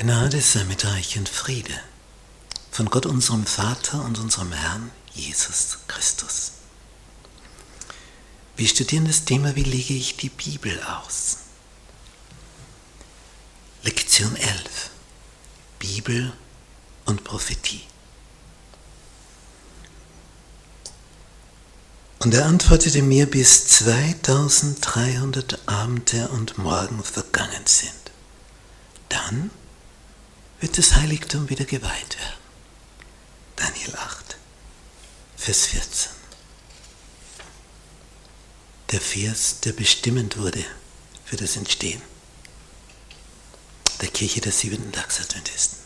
Gnade sei mit euch und Friede von Gott unserem Vater und unserem Herrn Jesus Christus. Wir studieren das Thema, wie lege ich die Bibel aus? Lektion 11. Bibel und Prophetie. Und er antwortete mir, bis 2300 Abende und Morgen vergangen sind. Dann wird das Heiligtum wieder geweiht werden. Daniel 8, Vers 14. Der Vers, der bestimmend wurde für das Entstehen der Kirche der siebenten Tagsadventisten.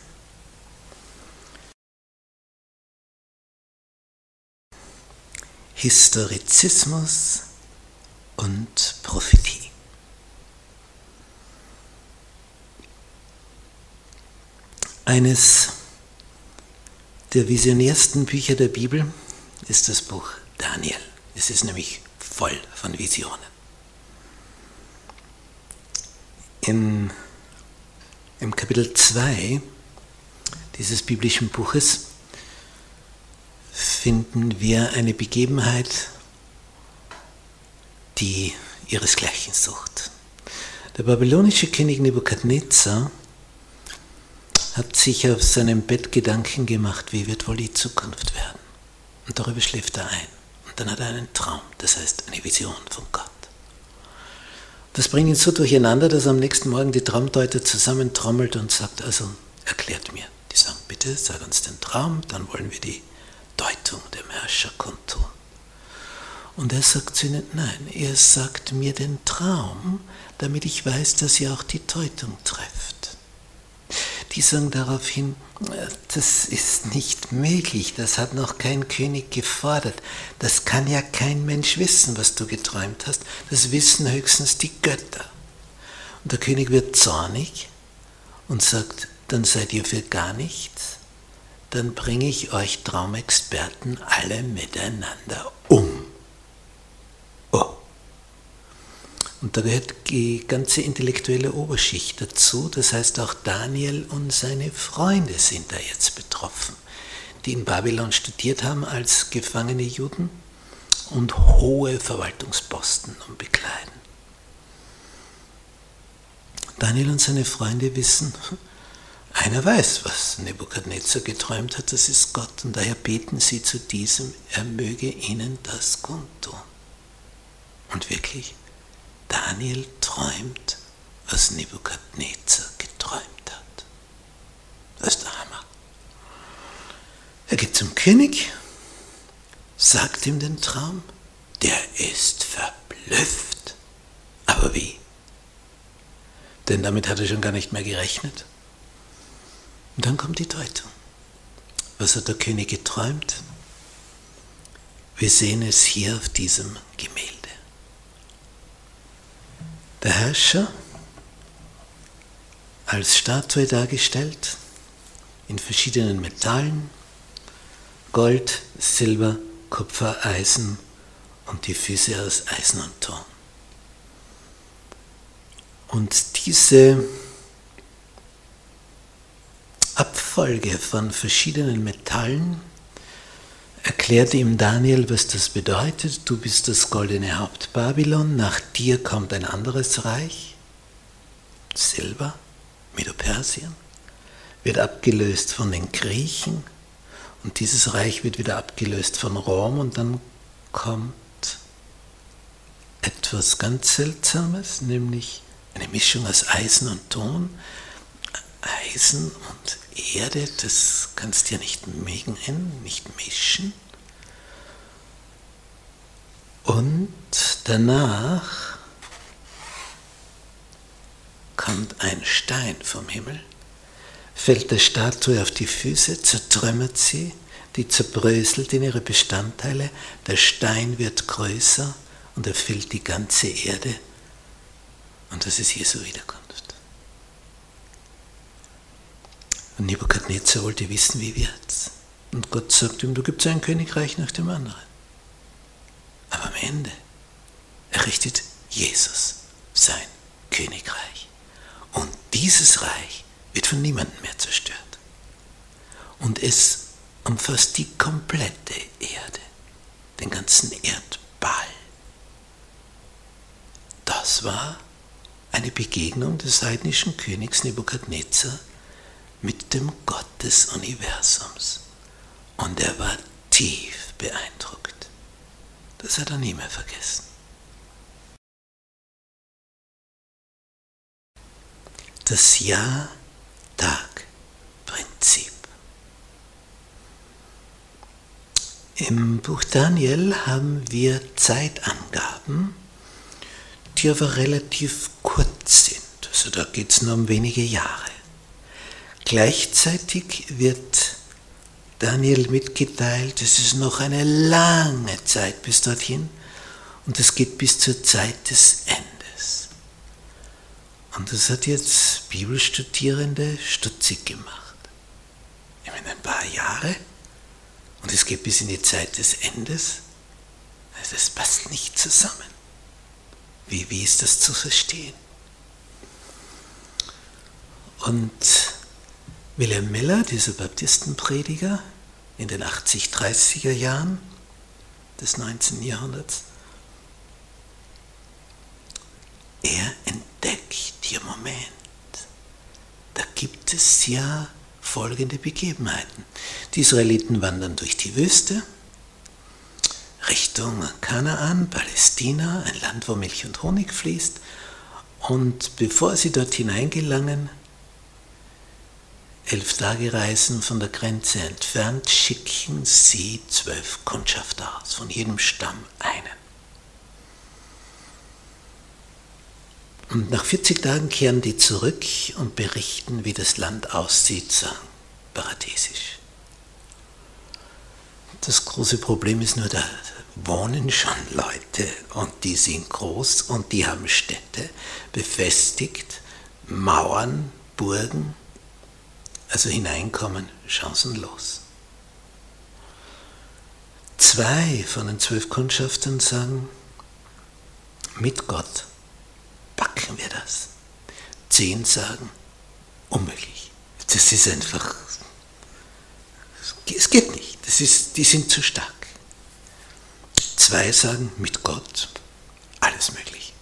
Historizismus und Prophetie. Eines der visionärsten Bücher der Bibel ist das Buch Daniel. Es ist nämlich voll von Visionen. In, Im Kapitel 2 dieses biblischen Buches finden wir eine Begebenheit, die ihresgleichen sucht. Der babylonische König Nebukadnezar hat sich auf seinem Bett Gedanken gemacht, wie wird wohl die Zukunft werden. Und darüber schläft er ein. Und dann hat er einen Traum, das heißt eine Vision von Gott. Das bringt ihn so durcheinander, dass er am nächsten Morgen die Traumdeuter zusammentrommelt und sagt, also erklärt mir. Die sagen, bitte sag uns den Traum, dann wollen wir die Deutung dem Herrscher kundtun. Und er sagt zu ihnen, nein, er sagt mir den Traum, damit ich weiß, dass ihr auch die Deutung trefft die sagen daraufhin, das ist nicht möglich, das hat noch kein König gefordert, das kann ja kein Mensch wissen, was du geträumt hast, das wissen höchstens die Götter. Und der König wird zornig und sagt, dann seid ihr für gar nichts, dann bringe ich euch Traumexperten alle miteinander um. Und da gehört die ganze intellektuelle Oberschicht dazu. Das heißt, auch Daniel und seine Freunde sind da jetzt betroffen, die in Babylon studiert haben als gefangene Juden und hohe Verwaltungsposten bekleiden. Daniel und seine Freunde wissen, einer weiß, was Nebukadnezar geträumt hat, das ist Gott. Und daher beten sie zu diesem, er möge ihnen das kundtun. Und wirklich, Daniel träumt, was Nebukadnezar geträumt hat. Das ist der Hammer. Er geht zum König, sagt ihm den Traum, der ist verblüfft. Aber wie? Denn damit hat er schon gar nicht mehr gerechnet. Und dann kommt die Deutung. Was hat der König geträumt? Wir sehen es hier auf diesem Gemälde. Der Herrscher als Statue dargestellt, in verschiedenen Metallen, Gold, Silber, Kupfer, Eisen und die Füße aus Eisen und Ton. Und diese Abfolge von verschiedenen Metallen erklärte ihm Daniel, was das bedeutet. Du bist das goldene Haupt Babylon, nach dir kommt ein anderes Reich, Silber, Medo-Persien, wird abgelöst von den Griechen. Und dieses Reich wird wieder abgelöst von Rom. Und dann kommt etwas ganz Seltsames, nämlich eine Mischung aus Eisen und Ton. Eisen und Erde, das kannst du ja nicht mengen, nicht mischen. Und danach kommt ein Stein vom Himmel, fällt der Statue auf die Füße, zertrümmert sie, die zerbröselt in ihre Bestandteile, der Stein wird größer und erfüllt die ganze Erde. Und das ist Jesu Wiederkunft. Und Nebukadnezar wollte wissen, wie wird's. Und Gott sagt ihm, du gibst ein Königreich nach dem anderen. Aber am Ende errichtet Jesus sein Königreich. Und dieses Reich wird von niemandem mehr zerstört. Und es umfasst die komplette Erde, den ganzen Erdball. Das war eine Begegnung des heidnischen Königs Nebukadnezar mit dem Gott des Universums. Und er war tief beeindruckt. Das hat er nie mehr vergessen. Das Jahr-Tag-Prinzip. Im Buch Daniel haben wir Zeitangaben, die aber relativ kurz sind. Also da geht es nur um wenige Jahre. Gleichzeitig wird Daniel mitgeteilt, es ist noch eine lange Zeit bis dorthin und es geht bis zur Zeit des Endes. Und das hat jetzt Bibelstudierende stutzig gemacht. Ich meine, ein paar Jahre und es geht bis in die Zeit des Endes. Das passt nicht zusammen. Wie, wie ist das zu verstehen? Und Wilhelm Miller, dieser Baptistenprediger in den 80-30er Jahren des 19. Jahrhunderts, er entdeckt hier Moment, da gibt es ja folgende Begebenheiten. Die Israeliten wandern durch die Wüste Richtung Kanaan, Palästina, ein Land, wo Milch und Honig fließt. Und bevor sie dort hineingelangen, elf Tage Reisen von der Grenze entfernt, schicken sie zwölf Kundschafter aus, von jedem Stamm einen. Und nach 40 Tagen kehren die zurück und berichten, wie das Land aussieht, sagen paradiesisch. Das große Problem ist nur, da wohnen schon Leute und die sind groß und die haben Städte befestigt, Mauern, Burgen, also hineinkommen chancenlos. Zwei von den zwölf Kundschaftern sagen, mit Gott packen wir das. Zehn sagen, unmöglich. Das ist einfach, es geht nicht. Das ist, die sind zu stark. Zwei sagen, mit Gott alles möglich.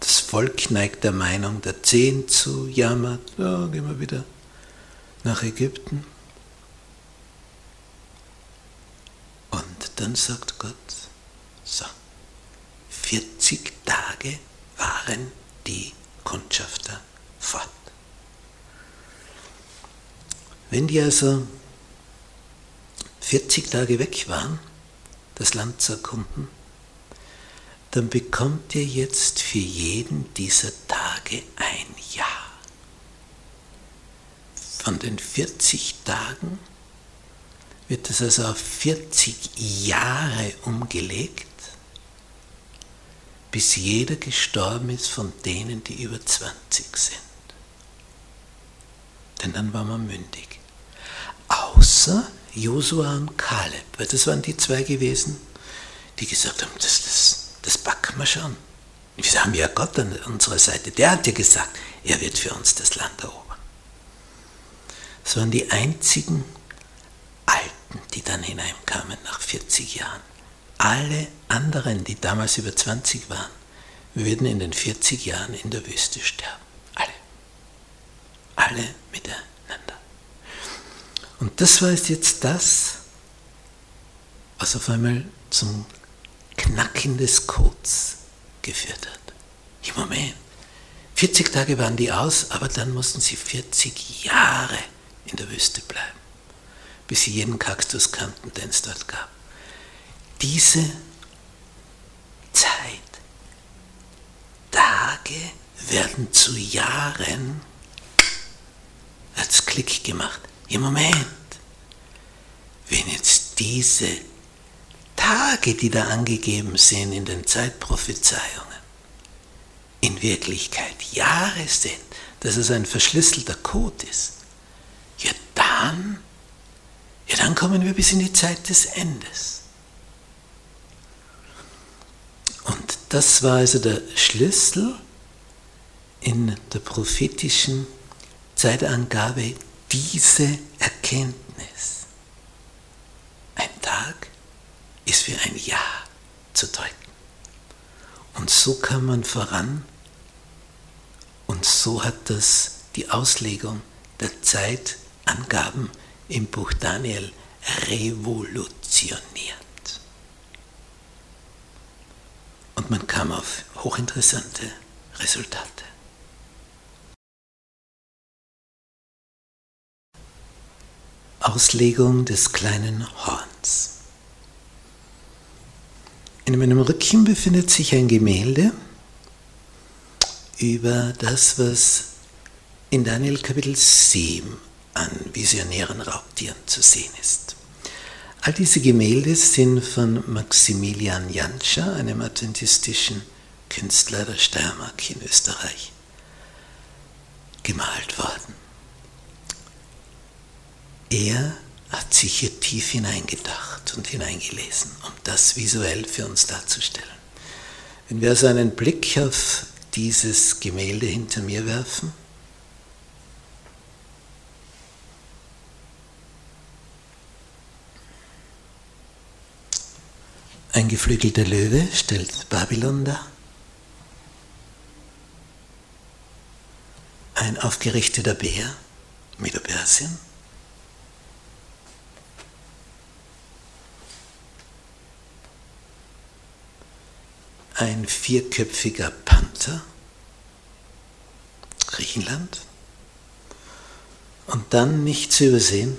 Das Volk neigt der Meinung der Zehn zu, jammert, ja, gehen wir wieder nach Ägypten. Und dann sagt Gott, so, 40 Tage waren die Kundschafter fort. Wenn die also 40 Tage weg waren, das Land zu erkunden, dann bekommt ihr jetzt für jeden dieser Tage ein Jahr. Von den 40 Tagen wird es also auf 40 Jahre umgelegt bis jeder gestorben ist von denen, die über 20 sind. Denn dann war man mündig. Außer Josua und Kaleb, weil das waren die zwei gewesen, die gesagt haben, das, das, das backen wir schon. Wir haben ja Gott an unserer Seite. Der hat ja gesagt, er wird für uns das Land erobern. Waren die einzigen Alten, die dann hineinkamen nach 40 Jahren alle anderen, die damals über 20 waren, würden in den 40 Jahren in der Wüste sterben. Alle. Alle miteinander. Und das war jetzt das, was auf einmal zum Knacken des Codes geführt hat. Im Moment. 40 Tage waren die aus, aber dann mussten sie 40 Jahre in der Wüste bleiben, bis sie jeden Kaktus kannten, den es dort gab. Diese Zeit, Tage werden zu Jahren als Klick gemacht. Im Moment, wenn jetzt diese Tage, die da angegeben sind in den Zeitprophezeiungen, in Wirklichkeit Jahre sind, dass es ein verschlüsselter Code ist, ja dann, ja dann kommen wir bis in die Zeit des Endes. Und das war also der Schlüssel in der prophetischen Zeitangabe diese Erkenntnis. Ein Tag ist wie ein Jahr zu deuten. Und so kann man voran und so hat das die Auslegung der Zeitangaben im Buch Daniel revolutioniert. Und man kam auf hochinteressante Resultate. Auslegung des kleinen Horns. In meinem Rücken befindet sich ein Gemälde über das, was in Daniel Kapitel 7 an visionären Raubtieren zu sehen ist. All diese Gemälde sind von Maximilian Jantscher, einem adventistischen Künstler der Steiermark in Österreich, gemalt worden. Er hat sich hier tief hineingedacht und hineingelesen, um das visuell für uns darzustellen. Wenn wir also einen Blick auf dieses Gemälde hinter mir werfen, Ein geflügelter Löwe stellt Babylon dar. Ein aufgerichteter Bär, Medo-Persien. ein vierköpfiger Panther, Griechenland, und dann nicht zu übersehen,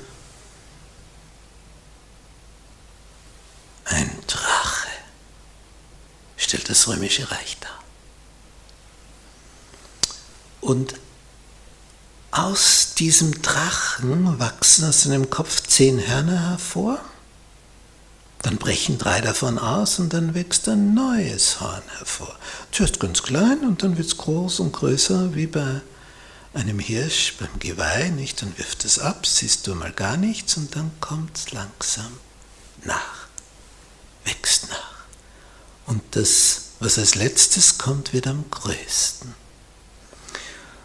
ein stellt das römische Reich dar. Und aus diesem Drachen wachsen aus seinem Kopf zehn Hörner hervor dann brechen drei davon aus und dann wächst ein neues Horn hervor. Zuerst ganz klein und dann wird es groß und größer wie bei einem Hirsch beim Geweih, nicht? Dann wirft es ab, siehst du mal gar nichts und dann kommt es langsam nach, wächst nach. Und das, was als letztes kommt, wird am größten.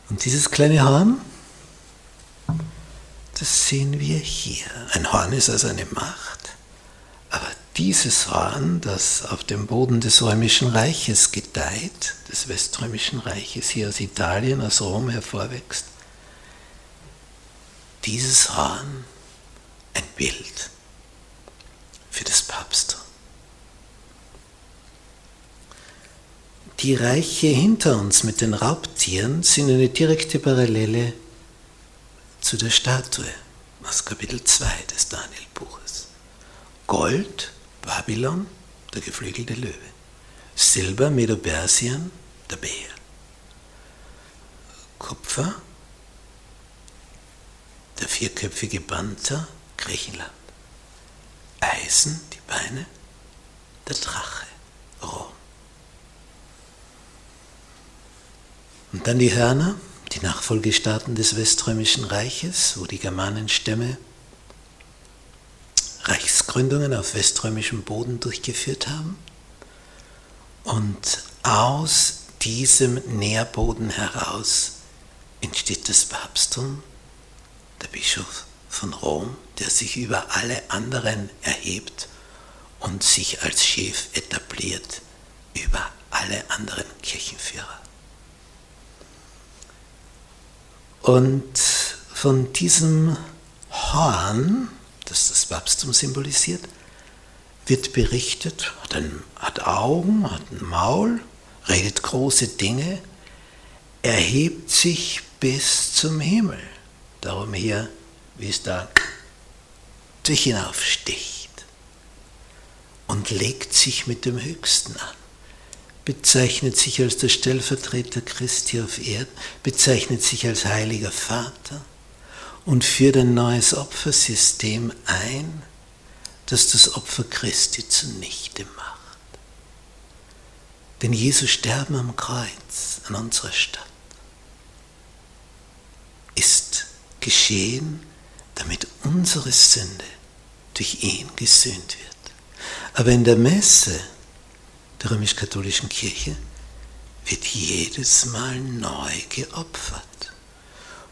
Und dieses kleine Horn, das sehen wir hier. Ein Horn ist also eine Macht. Aber dieses Horn, das auf dem Boden des Römischen Reiches gedeiht, des Weströmischen Reiches, hier aus Italien, aus Rom hervorwächst, dieses Horn ein Bild für das Papsttum. Die Reiche hinter uns mit den Raubtieren sind eine direkte Parallele zu der Statue aus Kapitel 2 des Daniel-Buches. Gold, Babylon, der geflügelte Löwe. Silber, Medo-Persien, der Bär. Kupfer, der vierköpfige Panther, Griechenland. Eisen, die Beine, der Drache, Rom. Und dann die Hörner, die Nachfolgestaaten des Weströmischen Reiches, wo die Germanenstämme Reichsgründungen auf weströmischem Boden durchgeführt haben. Und aus diesem Nährboden heraus entsteht das Papsttum, der Bischof von Rom, der sich über alle anderen erhebt und sich als Chef etabliert über alle anderen Kirchenführer. Und von diesem Horn, das das Papsttum symbolisiert, wird berichtet, hat, ein, hat Augen, hat ein Maul, redet große Dinge, erhebt sich bis zum Himmel. Darum hier, wie es da sich hinaufsticht und legt sich mit dem Höchsten an. Bezeichnet sich als der Stellvertreter Christi auf Erden, bezeichnet sich als heiliger Vater, und führt ein neues Opfersystem ein, das das Opfer Christi zunichte macht. Denn Jesu Sterben am Kreuz an unserer Stadt ist geschehen, damit unsere Sünde durch ihn gesühnt wird. Aber in der Messe der römisch-katholischen Kirche wird jedes Mal neu geopfert.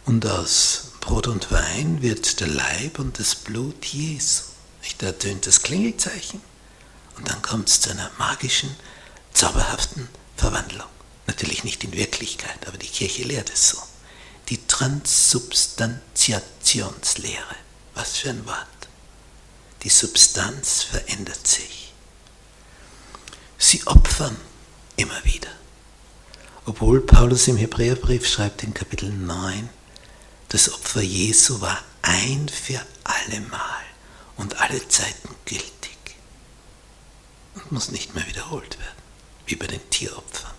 Und aus Brot und Wein wird der Leib und das Blut Jesu. Da ertönt das Klingelzeichen und dann kommt es zu einer magischen, zauberhaften Verwandlung. Natürlich nicht in Wirklichkeit, aber die Kirche lehrt es so. Die Transubstantiationslehre. Was für ein Wort. Die Substanz verändert sich. Sie opfern immer wieder. Obwohl Paulus im Hebräerbrief schreibt in Kapitel 9, das Opfer Jesu war ein für allemal und alle Zeiten gültig und muss nicht mehr wiederholt werden, wie bei den Tieropfern.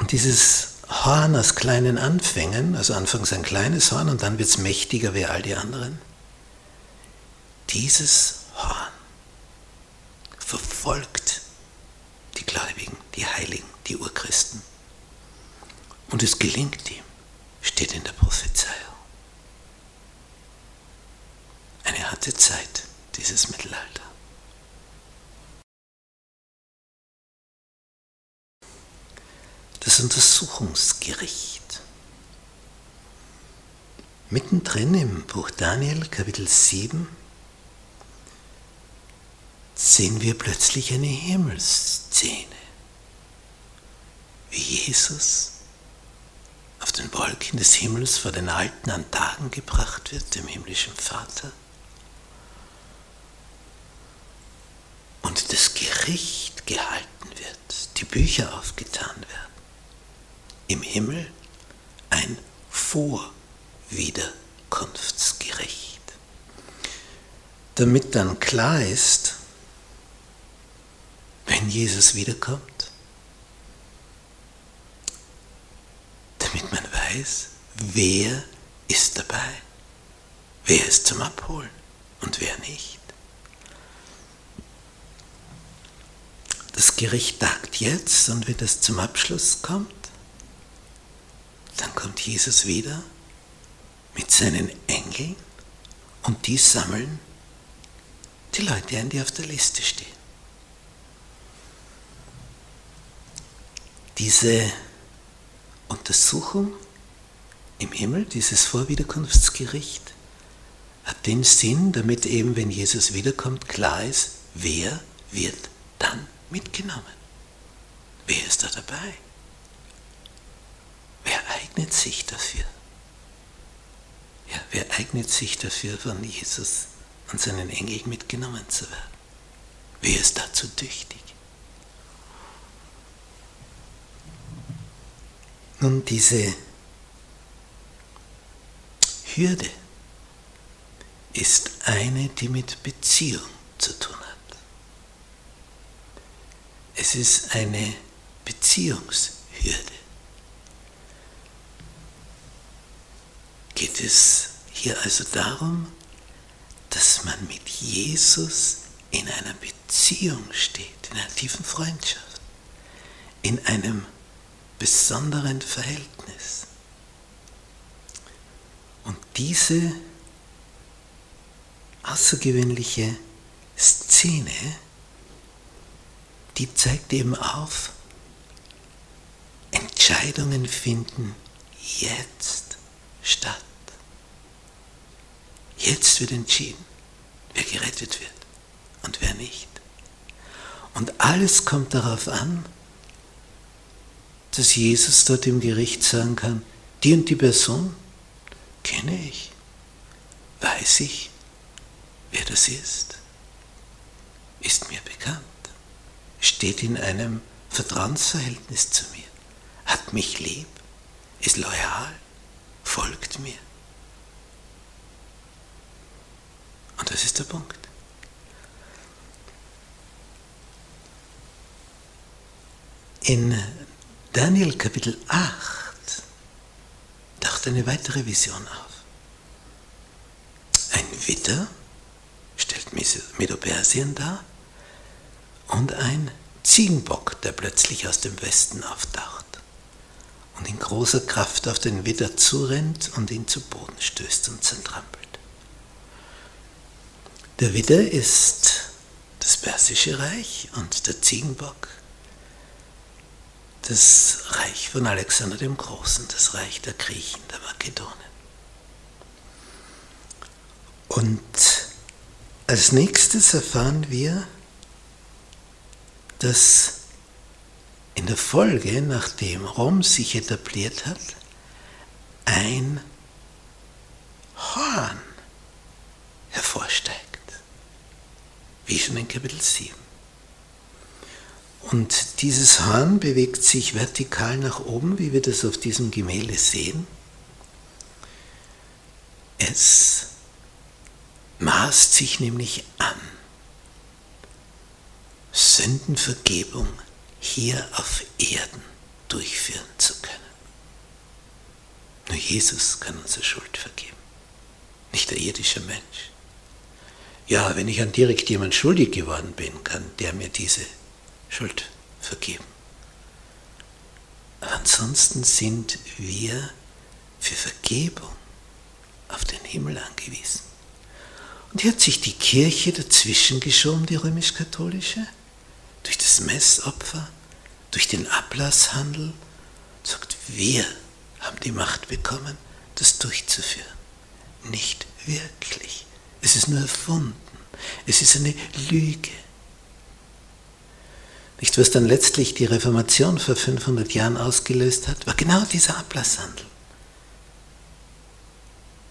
Und dieses Horn aus kleinen Anfängen, also anfangs ein kleines Horn und dann wird es mächtiger wie all die anderen, dieses Horn verfolgt die Gläubigen, die Heiligen, die Urchristen. Und es gelingt ihm, steht in der Prophezeiung. Eine harte Zeit, dieses Mittelalter. Das Untersuchungsgericht. Mittendrin im Buch Daniel, Kapitel 7, sehen wir plötzlich eine Himmelsszene, wie Jesus auf den Wolken des Himmels vor den Alten an Tagen gebracht wird, dem himmlischen Vater. Und das Gericht gehalten wird, die Bücher aufgetan werden. Im Himmel ein Vorwiederkunftsgericht. Damit dann klar ist, wenn Jesus wiederkommt, damit man weiß, wer ist dabei, wer ist zum Abholen und wer nicht. Das Gericht tagt jetzt und wenn es zum Abschluss kommt, dann kommt Jesus wieder mit seinen Engeln und die sammeln die Leute ein, die auf der Liste stehen. Diese Untersuchung im Himmel, dieses Vorwiederkunftsgericht, hat den Sinn, damit eben, wenn Jesus wiederkommt, klar ist, wer wird dann mitgenommen? Wer ist da dabei? Wer eignet sich dafür? Ja, wer eignet sich dafür, von Jesus und seinen Engeln mitgenommen zu werden? Wer ist dazu tüchtig? Nun, diese Hürde ist eine, die mit Beziehung zu tun hat. Es ist eine Beziehungshürde. Geht es hier also darum, dass man mit Jesus in einer Beziehung steht, in einer tiefen Freundschaft, in einem besonderen Verhältnis. Und diese außergewöhnliche Szene, die zeigt eben auf, Entscheidungen finden jetzt statt. Jetzt wird entschieden, wer gerettet wird und wer nicht. Und alles kommt darauf an, dass Jesus dort im Gericht sagen kann, die und die Person kenne ich, weiß ich, wer das ist, ist mir bekannt, steht in einem Vertrauensverhältnis zu mir, hat mich lieb, ist loyal, folgt mir. Und das ist der Punkt. In Daniel Kapitel 8 taucht eine weitere Vision auf. Ein Witter stellt Medo-Persien dar und ein Ziegenbock, der plötzlich aus dem Westen auftaucht und in großer Kraft auf den Widder zurennt und ihn zu Boden stößt und zertrampelt. Der Widder ist das Persische Reich und der Ziegenbock das Reich von Alexander dem Großen, das Reich der Griechen, der Makedonen. Und als nächstes erfahren wir, dass in der Folge, nachdem Rom sich etabliert hat, ein Horn hervorsteigt. Wie schon in Kapitel 7. Und dieses Horn bewegt sich vertikal nach oben, wie wir das auf diesem Gemälde sehen. Es maßt sich nämlich an, Sündenvergebung hier auf Erden durchführen zu können. Nur Jesus kann unsere Schuld vergeben, nicht der irdische Mensch. Ja, wenn ich an direkt jemand schuldig geworden bin, kann der mir diese Schuld vergeben. Ansonsten sind wir für Vergebung auf den Himmel angewiesen. Und hier hat sich die Kirche dazwischen geschoben, die römisch-katholische, durch das Messopfer, durch den Ablasshandel, sagt, wir haben die Macht bekommen, das durchzuführen. Nicht wirklich. Es ist nur erfunden. Es ist eine Lüge. Nicht, was dann letztlich die Reformation vor 500 Jahren ausgelöst hat, war genau dieser Ablasshandel.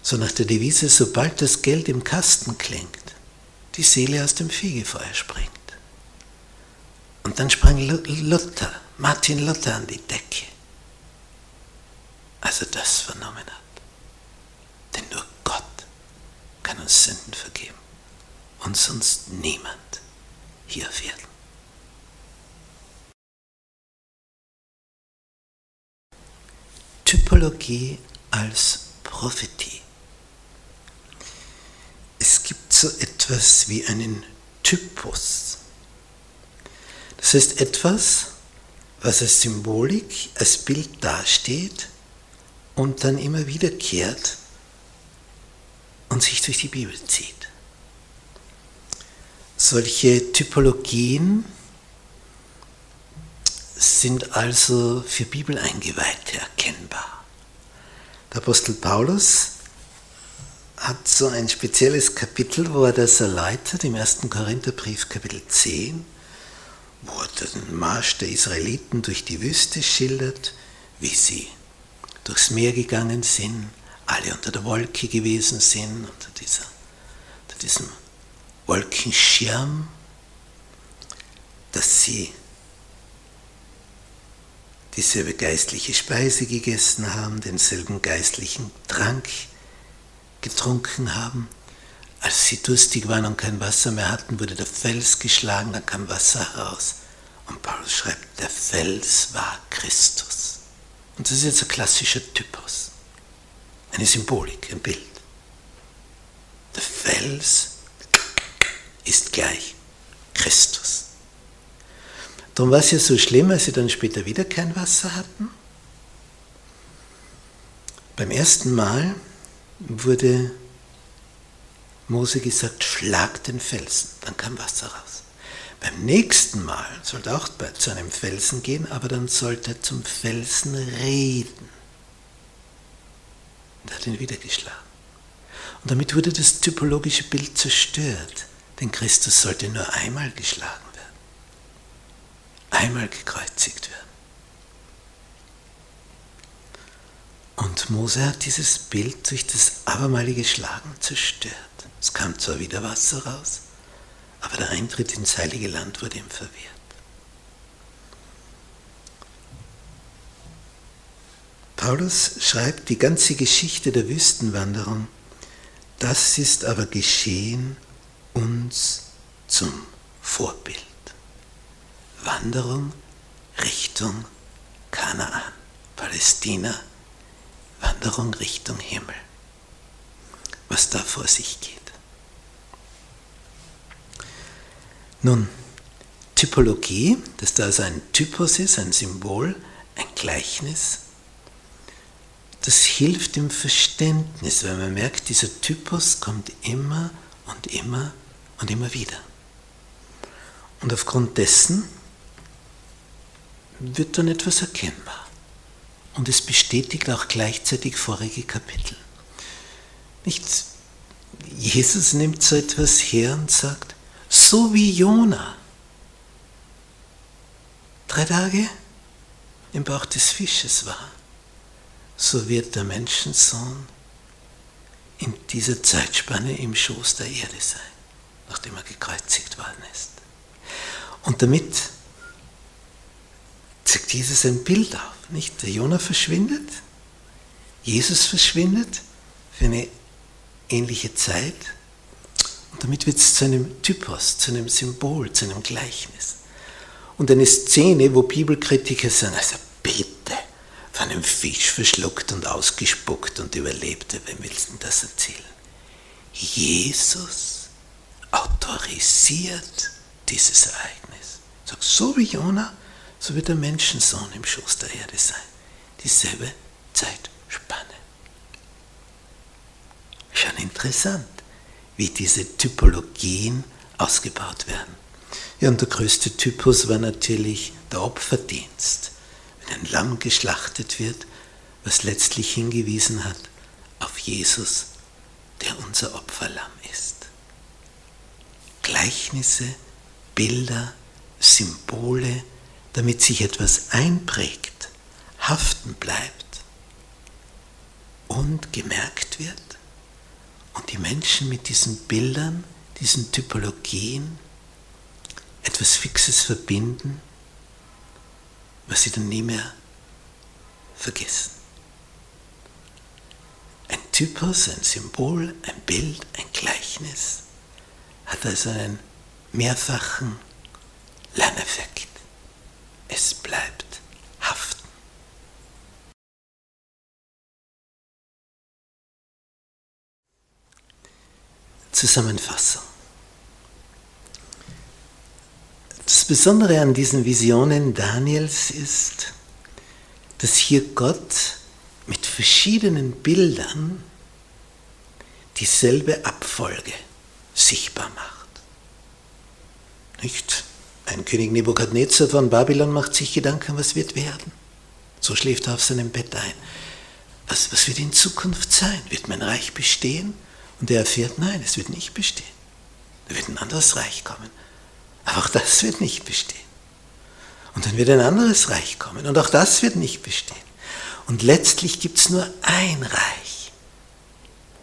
So nach der Devise, sobald das Geld im Kasten klingt, die Seele aus dem Fegefeuer springt. Und dann sprang Luther, Martin Luther an die Decke, als er das vernommen hat. Denn nur Gott kann uns Sünden vergeben und sonst niemand hier auf Erden. Typologie als Prophetie. Es gibt so etwas wie einen Typus. Das heißt etwas, was als Symbolik, als Bild dasteht und dann immer wiederkehrt und sich durch die Bibel zieht. Solche Typologien sind also für Bibeleingeweihte erkennbar. Der Apostel Paulus hat so ein spezielles Kapitel, wo er das erläutert, im 1. Korintherbrief Kapitel 10, wo er den Marsch der Israeliten durch die Wüste schildert, wie sie durchs Meer gegangen sind, alle unter der Wolke gewesen sind, unter, dieser, unter diesem Wolkenschirm, dass sie dieselbe geistliche Speise gegessen haben, denselben geistlichen Trank getrunken haben. Als sie durstig waren und kein Wasser mehr hatten, wurde der Fels geschlagen, dann kam Wasser heraus. Und Paulus schreibt, der Fels war Christus. Und das ist jetzt ein klassischer Typus, eine Symbolik, ein Bild. Der Fels ist gleich Christus. Darum war es ja so schlimm, als sie dann später wieder kein Wasser hatten. Beim ersten Mal wurde Mose gesagt, schlag den Felsen, dann kam Wasser raus. Beim nächsten Mal sollte auch zu einem Felsen gehen, aber dann sollte er zum Felsen reden. Und er hat ihn wieder geschlagen. Und damit wurde das typologische Bild zerstört, denn Christus sollte nur einmal geschlagen einmal gekreuzigt werden. Und Mose hat dieses Bild durch das abermalige Schlagen zerstört. Es kam zwar wieder Wasser raus, aber der Eintritt ins heilige Land wurde ihm verwehrt. Paulus schreibt die ganze Geschichte der Wüstenwanderung, das ist aber geschehen uns zum Vorbild. Wanderung Richtung Kanaan, Palästina, Wanderung Richtung Himmel, was da vor sich geht. Nun, Typologie, dass da also ein Typus ist, ein Symbol, ein Gleichnis, das hilft im Verständnis, weil man merkt, dieser Typus kommt immer und immer und immer wieder. Und aufgrund dessen wird dann etwas erkennbar. Und es bestätigt auch gleichzeitig vorige Kapitel. Nicht? Jesus nimmt so etwas her und sagt, so wie Jona drei Tage im Bauch des Fisches war, so wird der Menschensohn in dieser Zeitspanne im Schoß der Erde sein, nachdem er gekreuzigt worden ist. Und damit Jesus ein Bild auf. Nicht? Der Jonah verschwindet, Jesus verschwindet für eine ähnliche Zeit und damit wird es zu einem Typos, zu einem Symbol, zu einem Gleichnis. Und eine Szene, wo Bibelkritiker sagen, also bitte, von einem Fisch verschluckt und ausgespuckt und überlebte, wem willst du das erzählen? Jesus autorisiert dieses Ereignis. Sagt, so wie Jona, so wird der Menschensohn im Schoß der Erde sein. Dieselbe Zeitspanne. Schon interessant, wie diese Typologien ausgebaut werden. Ja, und der größte Typus war natürlich der Opferdienst, wenn ein Lamm geschlachtet wird, was letztlich hingewiesen hat auf Jesus, der unser Opferlamm ist. Gleichnisse, Bilder, Symbole, damit sich etwas einprägt, haften bleibt und gemerkt wird und die Menschen mit diesen Bildern, diesen Typologien etwas Fixes verbinden, was sie dann nie mehr vergessen. Ein Typus, ein Symbol, ein Bild, ein Gleichnis hat also einen mehrfachen Lerneffekt. Es bleibt haften. Zusammenfassung. Das Besondere an diesen Visionen Daniels ist, dass hier Gott mit verschiedenen Bildern dieselbe Abfolge sichtbar macht. Nicht? Ein König Nebukadnezar von Babylon macht sich Gedanken, was wird werden. So schläft er auf seinem Bett ein. Was, was wird in Zukunft sein? Wird mein Reich bestehen? Und er erfährt, nein, es wird nicht bestehen. Da wird ein anderes Reich kommen. Aber auch das wird nicht bestehen. Und dann wird ein anderes Reich kommen und auch das wird nicht bestehen. Und letztlich gibt es nur ein Reich,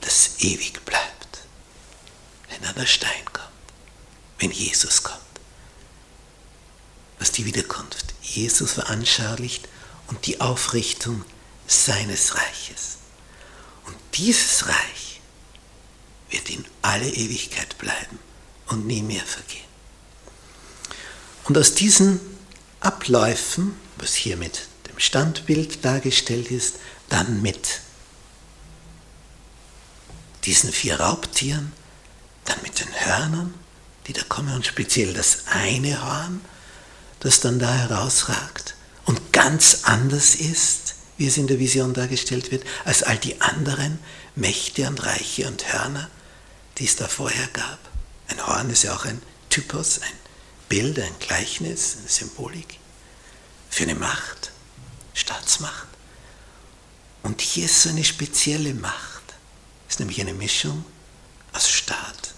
das ewig bleibt, wenn dann der Stein kommt, wenn Jesus kommt. Was die Wiederkunft Jesus veranschaulicht und die Aufrichtung seines Reiches. Und dieses Reich wird in alle Ewigkeit bleiben und nie mehr vergehen. Und aus diesen Abläufen, was hier mit dem Standbild dargestellt ist, dann mit diesen vier Raubtieren, dann mit den Hörnern, die da kommen und speziell das eine Horn, das dann da herausragt und ganz anders ist, wie es in der Vision dargestellt wird, als all die anderen Mächte und Reiche und Hörner, die es da vorher gab. Ein Horn ist ja auch ein Typus, ein Bild, ein Gleichnis, eine Symbolik für eine Macht, Staatsmacht. Und hier ist so eine spezielle Macht. Ist nämlich eine Mischung aus Staat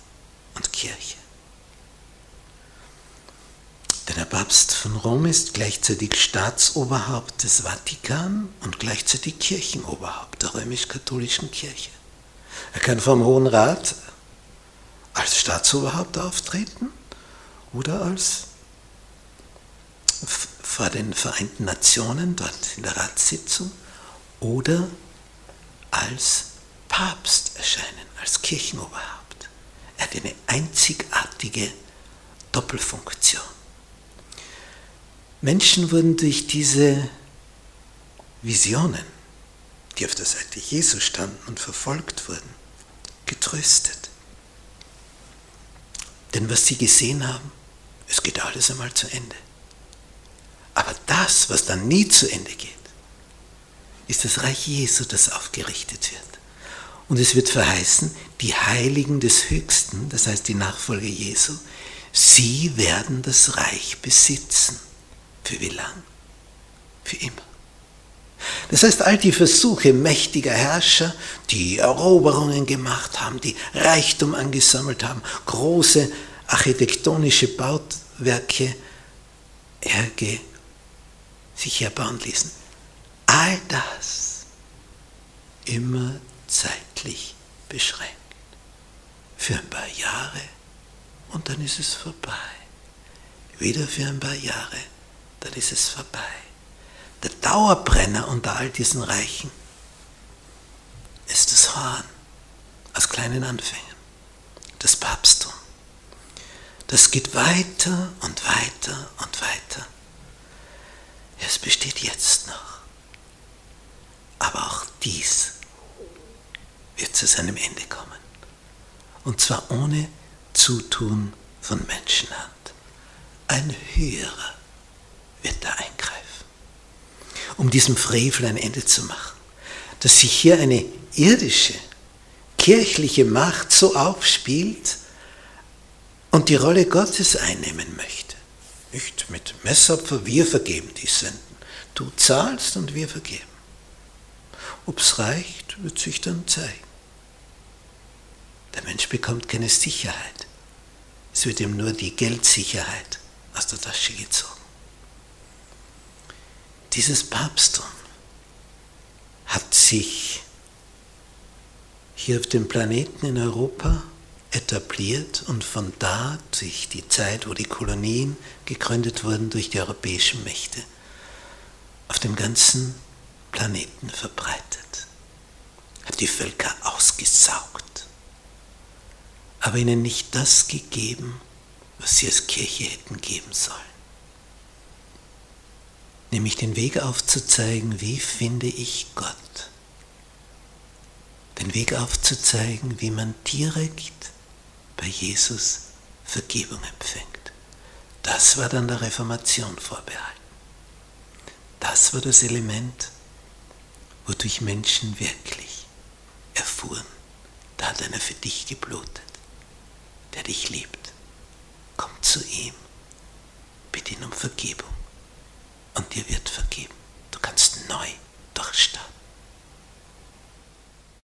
und Kirche. Denn der Papst von Rom ist gleichzeitig Staatsoberhaupt des Vatikan und gleichzeitig Kirchenoberhaupt der römisch-katholischen Kirche. Er kann vom Hohen Rat als Staatsoberhaupt auftreten oder als vor den Vereinten Nationen dort in der Ratssitzung oder als Papst erscheinen, als Kirchenoberhaupt. Er hat eine einzigartige Doppelfunktion. Menschen wurden durch diese Visionen, die auf der Seite Jesu standen und verfolgt wurden, getröstet. Denn was sie gesehen haben, es geht alles einmal zu Ende. Aber das, was dann nie zu Ende geht, ist das Reich Jesu, das aufgerichtet wird. Und es wird verheißen, die Heiligen des Höchsten, das heißt die Nachfolger Jesu, sie werden das Reich besitzen. Für wie lang? Für immer. Das heißt, all die Versuche mächtiger Herrscher, die Eroberungen gemacht haben, die Reichtum angesammelt haben, große architektonische Bauwerke herge sich herbauen ließen, all das immer zeitlich beschränkt. Für ein paar Jahre und dann ist es vorbei. Wieder für ein paar Jahre, dann ist es vorbei der Dauerbrenner unter all diesen Reichen ist das Horn aus kleinen Anfängen, das Papsttum. Das geht weiter und weiter und weiter. Es besteht jetzt noch. Aber auch dies wird zu seinem Ende kommen. Und zwar ohne Zutun von Menschenhand. Ein höherer wird da eingreifen um diesem Frevel ein Ende zu machen. Dass sich hier eine irdische, kirchliche Macht so aufspielt und die Rolle Gottes einnehmen möchte. Nicht mit Messopfer, wir vergeben die Sünden. Du zahlst und wir vergeben. Ob es reicht, wird sich dann zeigen. Der Mensch bekommt keine Sicherheit. Es wird ihm nur die Geldsicherheit aus der Tasche gezogen. Dieses Papsttum hat sich hier auf dem Planeten in Europa etabliert und von da sich die Zeit, wo die Kolonien gegründet wurden durch die europäischen Mächte, auf dem ganzen Planeten verbreitet, hat die Völker ausgesaugt, aber ihnen nicht das gegeben, was sie als Kirche hätten geben sollen nämlich den Weg aufzuzeigen, wie finde ich Gott. Den Weg aufzuzeigen, wie man direkt bei Jesus Vergebung empfängt. Das war dann der Reformation vorbehalten. Das war das Element, wodurch Menschen wirklich erfuhren, da hat einer für dich geblutet, der dich liebt. Komm zu ihm, bitte ihn um Vergebung und dir wird vergeben. Du kannst neu durchstarten.